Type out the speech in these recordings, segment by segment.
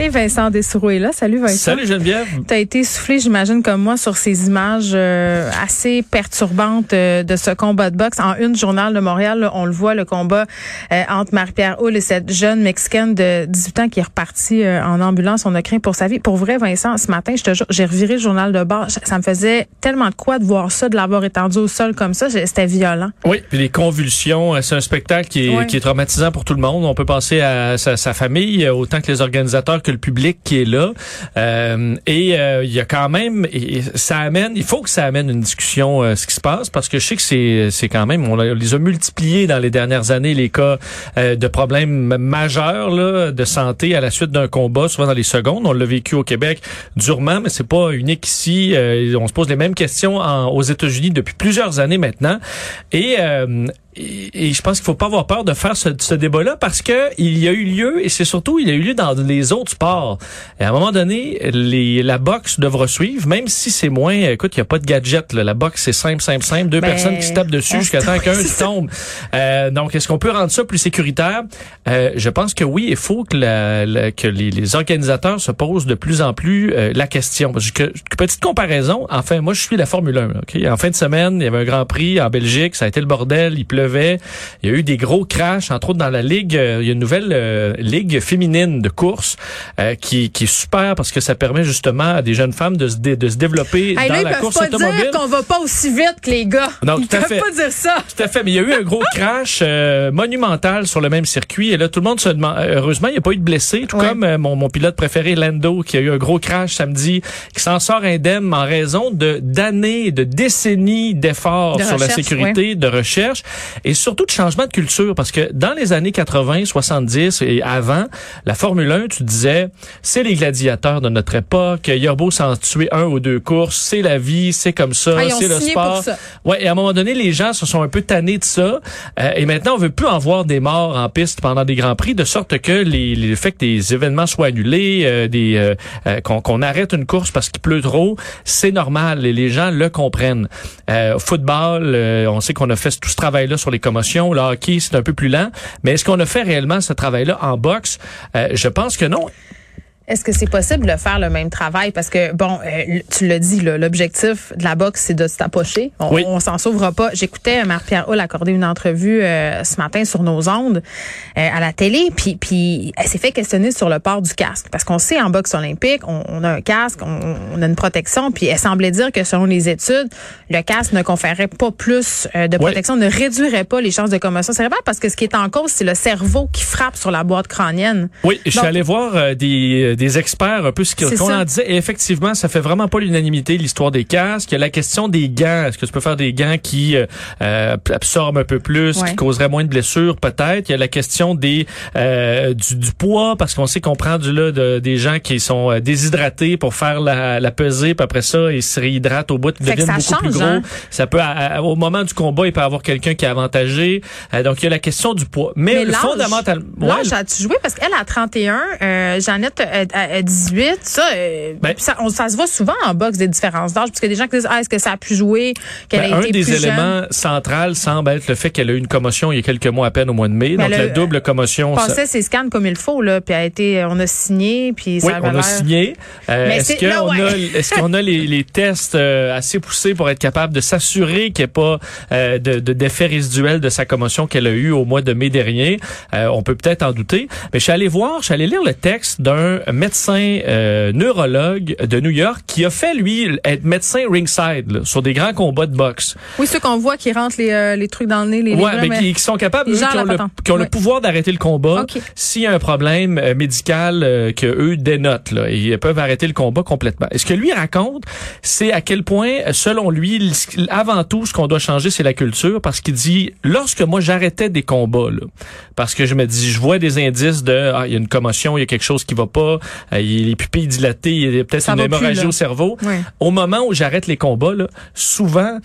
Et Vincent Dessoureau est là. Salut Vincent. Salut Geneviève. Tu as été soufflé, j'imagine, comme moi, sur ces images euh, assez perturbantes euh, de ce combat de boxe. En une journal de Montréal, on le voit, le combat euh, entre Marie-Pierre Hull et cette jeune Mexicaine de 18 ans qui est repartie en ambulance. On a craint pour sa vie. Pour vrai, Vincent, ce matin, je te jure, j'ai reviré le journal de bord. Ça me faisait tellement de quoi de voir ça, de l'avoir étendu au sol comme ça. C'était violent. Oui, puis les convulsions, c'est un spectacle qui est, qui est traumatisant pour tout le monde. On peut penser à sa, sa famille, autant que les organisateurs le public qui est là. Euh, et euh, il y a quand même, ça amène, il faut que ça amène une discussion euh, ce qui se passe parce que je sais que c'est c'est quand même, on, les a multipliés dans les dernières années les cas de problèmes majeurs là, de santé à la suite d'un combat, souvent dans les secondes. On l'a vécu au Québec durement, mais c'est pas unique ici. on se pose les mêmes questions aux États-Unis depuis plusieurs années maintenant. Et et, je pense qu'il faut pas avoir peur de faire ce, ce débat-là parce que il y a eu lieu et c'est surtout il y a eu lieu dans les autres sports. Et à un moment donné, les, la boxe devra suivre, même si c'est moins. Écoute, il y a pas de gadget. Là. La boxe c'est simple, simple, simple. Deux ben, personnes qui se tapent dessus jusqu'à temps qu'un tombe. Euh, donc, est-ce qu'on peut rendre ça plus sécuritaire? Euh, Je pense que oui. Il faut que, la, que les, les, organisateurs se posent de plus en plus euh, la question. Parce que petite comparaison. Enfin, moi, je suis la Formule 1. Okay? En fin de semaine, il y avait un Grand Prix en Belgique. Ça a été le bordel. Il il y a eu des gros crashs, entre autres dans la ligue. Euh, il y a une nouvelle euh, ligue féminine de course euh, qui, qui est super parce que ça permet justement à des jeunes femmes de se, de se développer dans là, la course pas automobile. dire qu'on va pas aussi vite que les gars. Non, ils tout à fait. pas dire ça. Tout à fait. Mais il y a eu un gros crash monumental sur le même circuit. Et là, tout le monde se demande. Heureusement, il n'y a pas eu de blessés. Tout comme mon, mon pilote préféré, Lando, qui a eu un gros crash samedi, qui s'en sort indemne en raison de d'années, de décennies d'efforts sur la sécurité, de recherche et surtout de changement de culture parce que dans les années 80, 70 et avant, la Formule 1, tu disais, c'est les gladiateurs de notre époque, il y a beau s'en tuer un ou deux courses, c'est la vie, c'est comme ça, ah, c'est le sport. Ouais, et à un moment donné, les gens se sont un peu tannés de ça euh, et maintenant on veut plus en voir des morts en piste pendant des grands prix de sorte que les, les le fait que des événements soient annulés, euh, des euh, qu'on arrête une course parce qu'il pleut trop, c'est normal et les gens le comprennent. football, on sait qu'on a fait tout ce travail là sur les commotions, là hockey, c'est un peu plus lent. Mais est-ce qu'on a fait réellement ce travail-là en boxe? Euh, je pense que non. Est-ce que c'est possible de faire le même travail? Parce que, bon, euh, tu l'as dit, l'objectif de la boxe, c'est de se tapocher. On, oui. on s'en sauvera pas. J'écoutais Marc-Pierre Hull accorder une entrevue euh, ce matin sur nos ondes euh, à la télé, puis, puis elle s'est fait questionner sur le port du casque. Parce qu'on sait, en boxe olympique, on, a un casque, on, a une protection, puis elle semblait dire que selon les études, le casque ne conférerait pas plus de protection, ne réduirait pas les chances de commotion cérébrale, parce que ce qui est en cause, c'est le cerveau qui frappe sur la boîte crânienne. Oui, je suis allé voir des des experts un peu ce qu'on en disait. Et effectivement, ça fait vraiment pas l'unanimité l'histoire des casques. Il y a la question des gants. Est-ce que tu peux faire des gants qui euh, euh absorbent un peu plus, qui causeraient moins de blessures? Peut-être. Il y a la question des euh, du, du, poids parce qu'on sait qu'on prend du là de, des gens qui sont euh, déshydratés pour faire la, la pesée, puis après ça ils se réhydratent au bout, ils deviennent beaucoup plus gros. Hein? Ça peut au moment du combat, il peut y avoir quelqu'un qui est avantagé. donc il y a la question du poids. Mais, Mais fondamentalement, l'âge as-tu joué? Parce qu'elle a 31, euh, Jeannette à, 18, ça, euh, ben, ça, on, ça se voit souvent en boxe des différences d'âge, parce que des gens qui disent, ah, est-ce que ça a pu jouer, qu'elle ben, a été Un des éléments centraux semble être le fait qu'elle a eu une commotion il y a quelques mois à peine au mois de mai, ben, donc la double commotion. Passait ses scans comme il faut, là, puis a été, on a signé, puis oui, ça on a signé. Euh, est-ce qu'on a, est-ce qu'on a les, les tests euh, assez poussés pour être capable de s'assurer qu'il n'y ait pas euh, de, de d'effet résiduel de sa commotion qu'elle a eu au mois de mai dernier? Euh, on peut peut-être en douter, mais je suis allé voir, je suis allé lire le texte d'un médecin euh, neurologue de New York qui a fait, lui, être médecin ringside là, sur des grands combats de boxe. Oui, ceux qu'on voit qui rentrent les, euh, les trucs dans le nez, les Ouais, mais, qui, qui, sont capables, eux, qui ont, le, qui ont le, pouvoir d'arrêter le combat okay. s'il y a un problème euh, médical euh, que eux dénotent. Là, ils peuvent arrêter le combat complètement. Et ce que lui raconte, c'est à quel point, selon lui, avant tout, ce qu'on doit changer, c'est la culture, parce qu'il dit, lorsque moi j'arrêtais des combats, là, parce que je me dis, je vois des indices de, ah, il y a une commotion, il y a quelque chose qui va pas, euh, les pupilles dilatées, il y a peut-être une hémorragie au cerveau. Oui. Au moment où j'arrête les combats, là, souvent,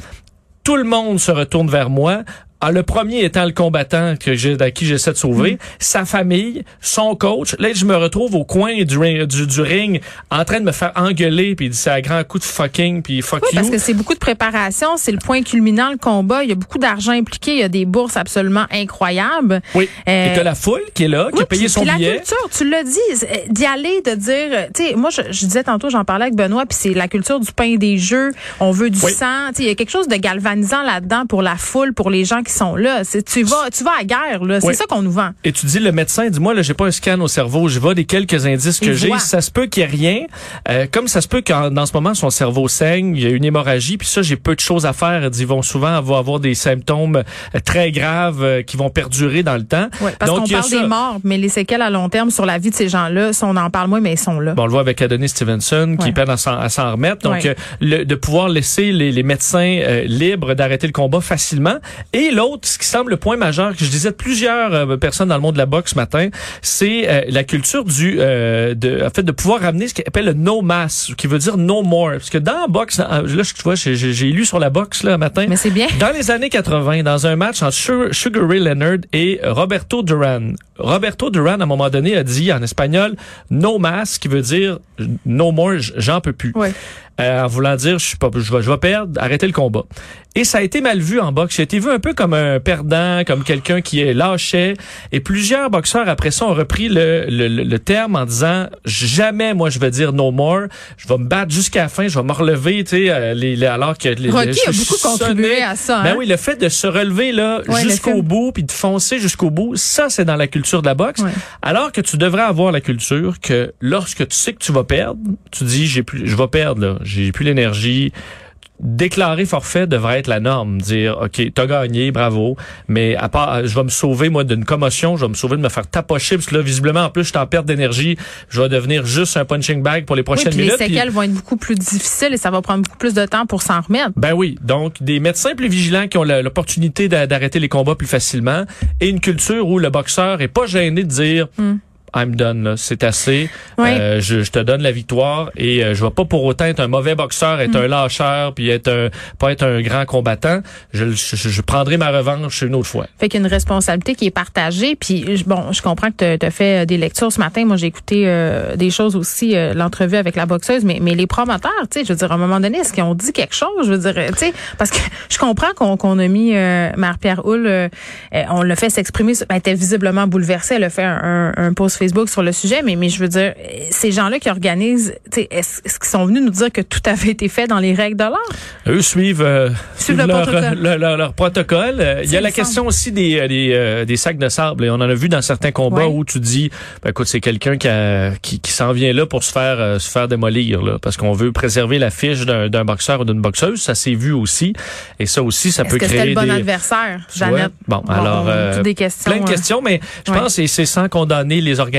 tout le monde se retourne vers moi Ah, le premier étant le combattant que j'ai, à qui j'essaie de sauver, sa famille, son coach. Là, je me retrouve au coin du, ring- du, du ring en train de me faire engueuler, puis il dit c'est un grand coup de fucking, puis fuck Oui, you. parce que c'est beaucoup de préparation, c'est le point culminant, le combat. Il y a beaucoup d'argent impliqué, il y a des bourses absolument incroyables. Oui. Euh, Et t'as la foule qui est là, qui Oui, a payé puis- son puis la billet. culture, tu l'as dit, euh, d'y aller, de dire, euh, tu sais, moi je, je disais tantôt, j'en parlais avec Benoît, puis c'est la culture du pain et des jeux, on veut du Oui. sang, tu sais, il y a quelque chose de galvanisant là-dedans pour la foule, pour les gens qui sont là. C'est, tu vas, tu vas à guerre, là, c'est Oui. ça qu'on nous vend. Et tu dis, le médecin, dis-moi, là, j'ai pas un scan au cerveau, je vois des quelques indices que j'ai. Ça se peut qu'il y ait rien. Euh, comme ça se peut qu'en dans ce moment, son cerveau saigne, il y a une hémorragie, puis ça, j'ai peu de choses à faire. Ils vont souvent avoir, des symptômes euh, très graves euh, qui vont perdurer dans le temps. Ouais, parce qu'on parle ça. des morts, mais les séquelles à long terme sur la vie de ces gens-là, ça, on en parle moins, mais ils sont là. Bon, on le voit avec Adonis Stevenson qui Ouais. peine à s'en à s'en remettre. Donc, Ouais. euh, le- de pouvoir laisser les, les médecins euh, libres d'arrêter le combat facilement. Et l'autre, ce qui semble le point majeur que je disais de plusieurs euh, personnes dans le monde de la boxe ce matin, c'est euh, la culture du, euh, de, en fait, de pouvoir ramener ce qu'on appelle le no mass, qui veut dire no more. Parce que dans la boxe, dans- là, tu vois, j'ai j'ai lu sur la boxe là matin. Mais c'est bien. Dans les années 80, dans un match entre Sugar, Ray Leonard et Roberto Duran. Roberto Duran, à un moment donné, a dit en espagnol no más, qui veut dire no more, j'en peux plus. Ouais. Euh, en voulant dire je suis pas, je vais, je vais perdre, arrêtez le combat. Et ça a été mal vu en boxe. Ça a été vu un peu comme un perdant, comme quelqu'un qui est lâchait. Et plusieurs boxeurs après ça ont repris le, le, le- terme en disant jamais moi je vais dire no more. Je vais me battre jusqu'à la fin. Je vais me relever, tu sais, euh, les, les- alors que les, Rocky les- a je- beaucoup je contribué à ça. Ben hein? oui, le fait de se relever là Ouais, jusqu'au bout puis de foncer jusqu'au bout, ça c'est dans la culture de la boxe. Ouais. Alors que tu devrais avoir la culture que lorsque tu sais que tu vas perdre, tu dis j'ai plus je vais perdre là, j'ai plus l'énergie. Déclarer forfait devrait être la norme, dire OK, t'as gagné, bravo, mais à part je vais me sauver moi d'une commotion, je vais me sauver de me faire tapocher parce que là visiblement en plus je suis en perte d'énergie, je vais devenir juste un punching bag pour les Oui, prochaines les minutes. puis- séquelles vont être beaucoup plus difficiles et ça va prendre beaucoup plus de temps pour s'en remettre. ben oui, donc des médecins plus vigilants qui ont l'opportunité d'a- d'arrêter les combats plus facilement et une culture où le boxeur est pas gêné de dire Hmm. I'm done, là, c'est assez. Oui. Euh, je, je te donne la victoire et euh, je vais pas pour autant être un mauvais boxeur, être Hmm. un lâcheur, puis être un, pas être un grand combattant. Je, je, je prendrai ma revanche une autre fois. Fait qu'il y a une responsabilité qui est partagée. Puis je- bon, je comprends que tu as fait euh, des lectures ce matin. Moi, j'ai écouté euh, des choses aussi, euh, l'entrevue avec la boxeuse, mais, mais les promoteurs, tu sais, je veux dire, à un moment donné, est-ce qu'ils ont dit quelque chose? Je veux dire, euh, tu sais, parce que je comprends qu'on qu'on a mis euh, Marie-Pierre Houle, on l'a fait s'exprimer, elle était visiblement bouleversée, elle a fait un, un, un post Facebook sur le sujet, mais, mais je veux dire, ces gens-là qui organisent, est-ce qu'ils sont venus nous dire que tout avait été fait dans les règles de l'art? Eux suivent, euh, Suivent le leur, protocole. euh, leur, leur- leur protocole. Il y a la question aussi des, euh, des, des sacs de sable. Et on en a vu dans certains combats Ouais. où tu dis, ben, écoute, c'est quelqu'un qui, qui, qui s'en vient là pour se faire euh, se faire démolir, là, parce qu'on veut préserver la fiche d'un boxeur ou d'une boxeuse. Ça s'est vu aussi. Et ça aussi, ça peut que créer le bon des... adversaire? Jeannette? Bon, alors, euh, des questions. plein de euh, questions, mais je Ouais. pense que c'est sans condamner les organisateurs,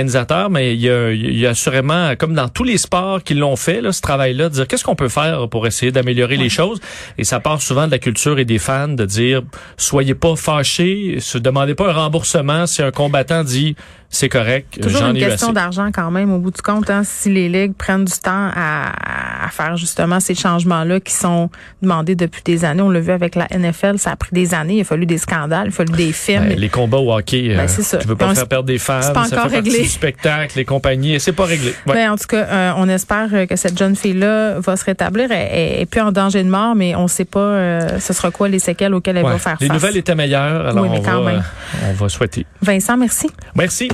mais il y a, il y a assurément, comme dans tous les sports qui l'ont fait, là, ce travail-là, de dire qu'est-ce qu'on peut faire pour essayer d'améliorer les choses. Et ça part souvent de la culture et des fans de dire soyez pas fâchés, se demandez pas un remboursement si un combattant dit c'est correct, Toujours j'en une question d'argent quand même au bout du compte. Hein, si les ligues prennent du temps à, à faire justement ces changements-là qui sont demandés depuis des années, on l'a vu avec la NFL, ça a pris des années, il a fallu des scandales, il a fallu des films. Ben, les combats au hockey, Ben, euh, tu veux pas faire perdre des fans, c'est pas encore réglé. Du spectacle, les compagnies, et c'est pas réglé. Ouais. Ben, en tout cas, euh, on espère euh, que cette jeune fille-là va se rétablir. Elle, elle est plus en danger de mort, mais on ne sait pas euh, ce sera quoi les séquelles auxquelles elle Ouais. va faire Les face. nouvelles étaient meilleures, alors Oui, mais on, quand va, même. on va souhaiter. Vincent, merci. Merci.